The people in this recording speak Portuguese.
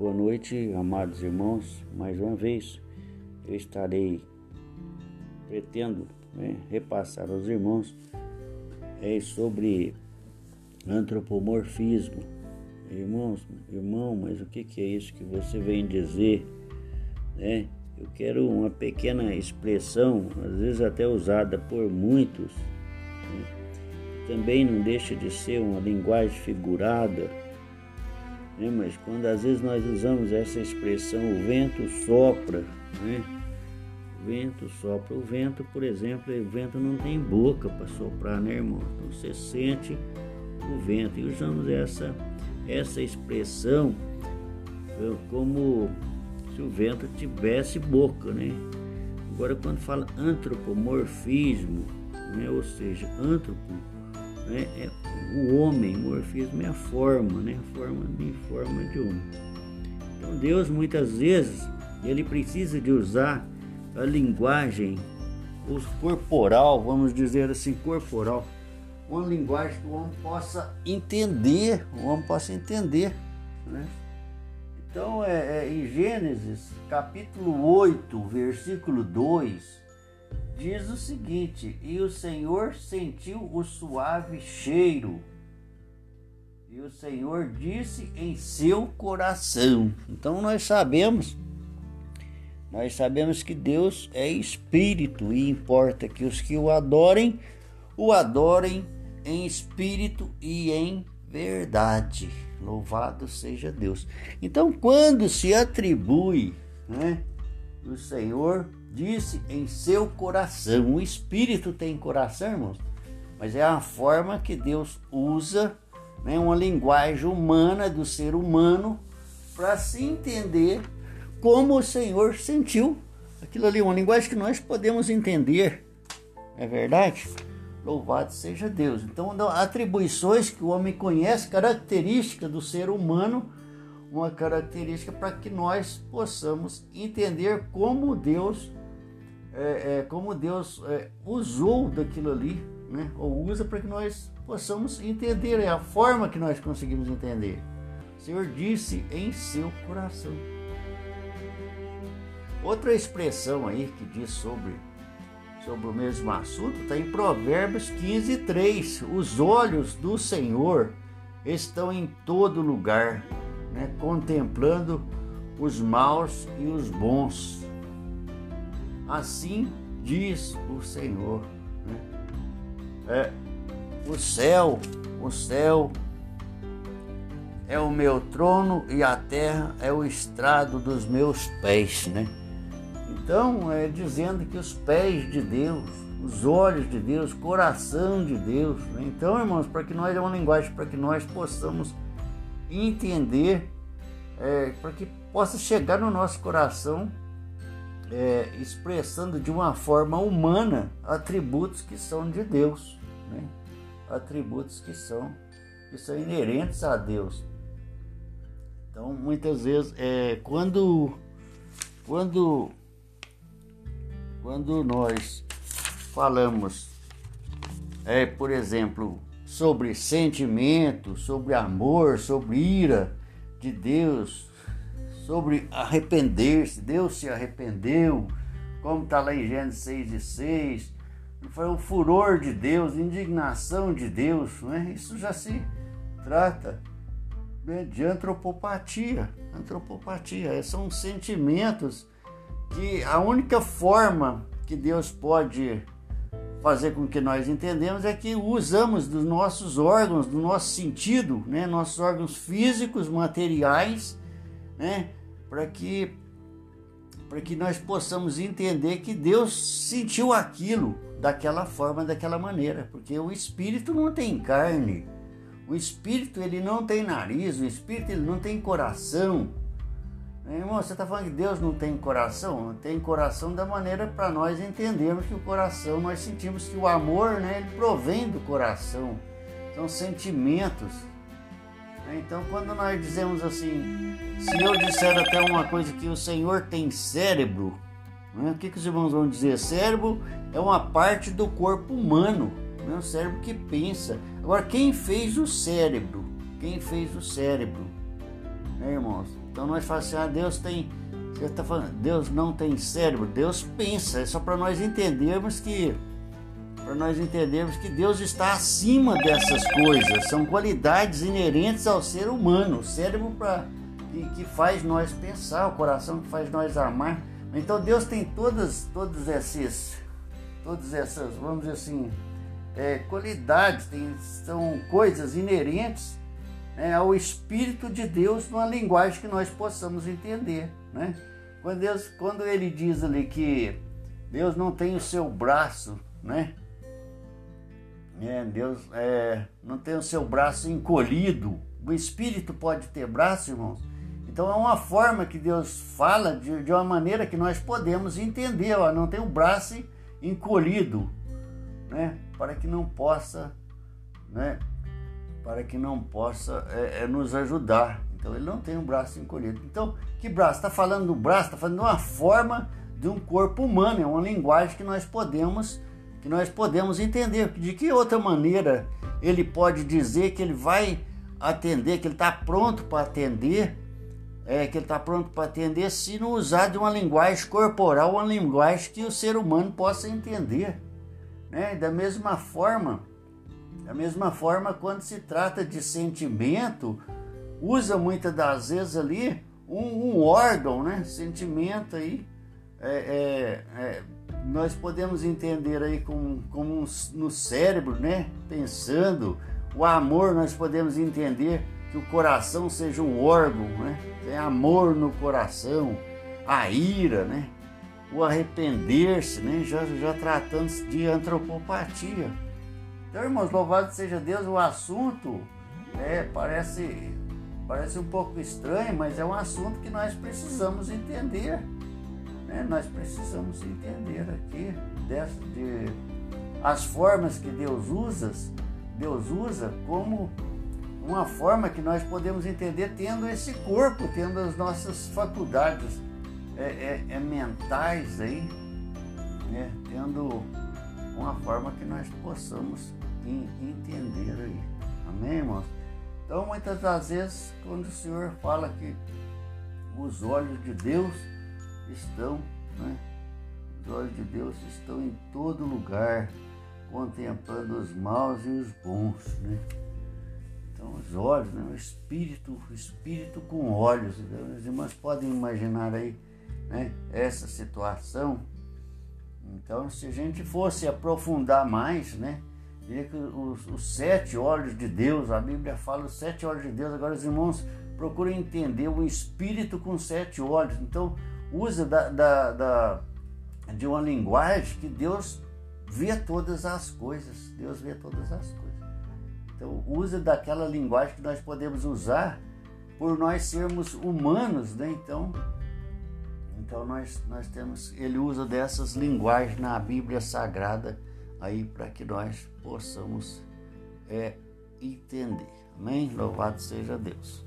Boa noite, amados irmãos. Mais uma vez eu estarei pretendo né, repassar aos irmãos é, sobre antropomorfismo. Irmãos, irmão, mas o que, que é isso que você vem dizer? Né? Eu quero uma pequena expressão, às vezes até usada por muitos, né? também não deixa de ser uma linguagem figurada né? mas quando às vezes nós usamos essa expressão, o vento sopra, né? o vento sopra, o vento, por exemplo, o vento não tem boca para soprar, né, irmão? Então você sente o vento e usamos essa, essa expressão como se o vento tivesse boca, né? Agora, quando fala antropomorfismo, né? ou seja, antropo né? é o homem, o morfismo é a forma, né? a forma de forma de homem. Então Deus muitas vezes ele precisa de usar a linguagem corporal, vamos dizer assim, corporal, uma linguagem que o homem possa entender, o homem possa entender, né? Então, é, é, em Gênesis, capítulo 8, versículo 2, diz o seguinte: E o Senhor sentiu o suave cheiro, e o Senhor disse em seu coração. Então nós sabemos, nós sabemos que Deus é espírito e importa que os que o adorem, o adorem em espírito e em verdade. Louvado seja Deus. Então, quando se atribui, né, o Senhor disse em seu coração. O espírito tem coração, irmãos, mas é a forma que Deus usa, né, uma linguagem humana do ser humano para se entender como o Senhor sentiu aquilo ali, uma linguagem que nós podemos entender. É verdade? Louvado seja Deus. Então, atribuições que o homem conhece, características do ser humano, uma característica para que nós possamos entender como Deus é, é, como Deus é, usou daquilo ali, né? ou usa para que nós possamos entender, é a forma que nós conseguimos entender. O Senhor disse em seu coração. Outra expressão aí que diz sobre, sobre o mesmo assunto está em Provérbios 15, 3. Os olhos do Senhor estão em todo lugar, né? contemplando os maus e os bons Assim diz o Senhor. Né? É, o céu, o céu é o meu trono e a terra é o estrado dos meus pés, né? Então, é dizendo que os pés de Deus, os olhos de Deus, coração de Deus. Né? Então, irmãos, para que nós é uma linguagem para que nós possamos entender, é, para que possa chegar no nosso coração é, expressando de uma forma humana atributos que são de Deus, né? atributos que são que são inerentes a Deus. Então, muitas vezes, é, quando quando quando nós falamos, é, por exemplo, sobre sentimento, sobre amor, sobre ira de Deus, sobre arrepender-se. Deus se arrependeu, como está lá em Gênesis 6 e 6. Foi o furor de Deus, indignação de Deus. Não é? Isso já se trata né, de antropopatia. Antropopatia são sentimentos que a única forma que Deus pode fazer com que nós entendemos é que usamos dos nossos órgãos, do nosso sentido, né, nossos órgãos físicos, materiais, né, para que para que nós possamos entender que Deus sentiu aquilo daquela forma, daquela maneira, porque o espírito não tem carne. O espírito ele não tem nariz, o espírito ele não tem coração. Irmão, você está falando que Deus não tem coração? Tem coração da maneira para nós entendermos que o coração, nós sentimos que o amor, né, ele provém do coração. São sentimentos, então, quando nós dizemos assim, se eu disser até uma coisa que o Senhor tem cérebro, né? o que, que os irmãos vão dizer? Cérebro é uma parte do corpo humano, né? o cérebro que pensa. Agora, quem fez o cérebro? Quem fez o cérebro? Né, irmãos? Então nós falamos assim, ah, Deus tem. Você está falando, Deus não tem cérebro, Deus pensa, é só para nós entendermos que. Para nós entendermos que Deus está acima dessas coisas, são qualidades inerentes ao ser humano, o cérebro para que, que faz nós pensar, o coração que faz nós amar. Então Deus tem todas, todas essas, todas essas, vamos dizer assim, é, qualidades, tem, são coisas inerentes né, ao Espírito de Deus numa linguagem que nós possamos entender. Né? Quando, Deus, quando ele diz ali que Deus não tem o seu braço, né? É, Deus é, não tem o seu braço encolhido. O Espírito pode ter braço, irmãos? Então é uma forma que Deus fala de, de uma maneira que nós podemos entender. Ó, não tem o braço encolhido, né? Para que não possa, né? Para que não possa é, é, nos ajudar. Então ele não tem um braço encolhido. Então, que braço? Está falando do braço, está falando de uma forma de um corpo humano, é uma linguagem que nós podemos que nós podemos entender. De que outra maneira ele pode dizer que ele vai atender, que ele está pronto para atender é, que ele está pronto para atender se não usar de uma linguagem corporal, uma linguagem que o ser humano possa entender. Né? Da mesma forma, da mesma forma, quando se trata de sentimento, usa muitas das vezes ali um, um órgão, né? Sentimento aí. É, é, é, nós podemos entender aí como, como no cérebro, né? Pensando, o amor nós podemos entender que o coração seja um órgão, né? Tem amor no coração, a ira, né? O arrepender-se, né? Já, já tratando-se de antropopatia. Então, irmãos, louvado seja Deus, o assunto é, parece, parece um pouco estranho, mas é um assunto que nós precisamos entender. Né? Nós precisamos entender aqui dessa, de, as formas que Deus usa, Deus usa como uma forma que nós podemos entender tendo esse corpo, tendo as nossas faculdades é, é, é mentais aí, né? tendo uma forma que nós possamos entender aí. Amém, irmãos? Então, muitas das vezes, quando o Senhor fala que os olhos de Deus estão, né? Os olhos de Deus estão em todo lugar, contemplando os maus e os bons, né? Então, os olhos, né? o espírito, o espírito com olhos. Então, os irmãos podem imaginar aí né? essa situação. Então, se a gente fosse aprofundar mais, né? Diria que os, os, sete olhos de Deus, a Bíblia fala os sete olhos de Deus. Agora, os irmãos procuram entender o espírito com sete olhos. Então, usa da, da, da, de uma linguagem que Deus vê todas as coisas. Deus vê todas as coisas. Então, usa daquela linguagem que nós podemos usar por nós sermos humanos, né? Então, então nós, nós temos, ele usa dessas linguagens na Bíblia Sagrada aí para que nós possamos é, entender. Amém? Louvado seja Deus.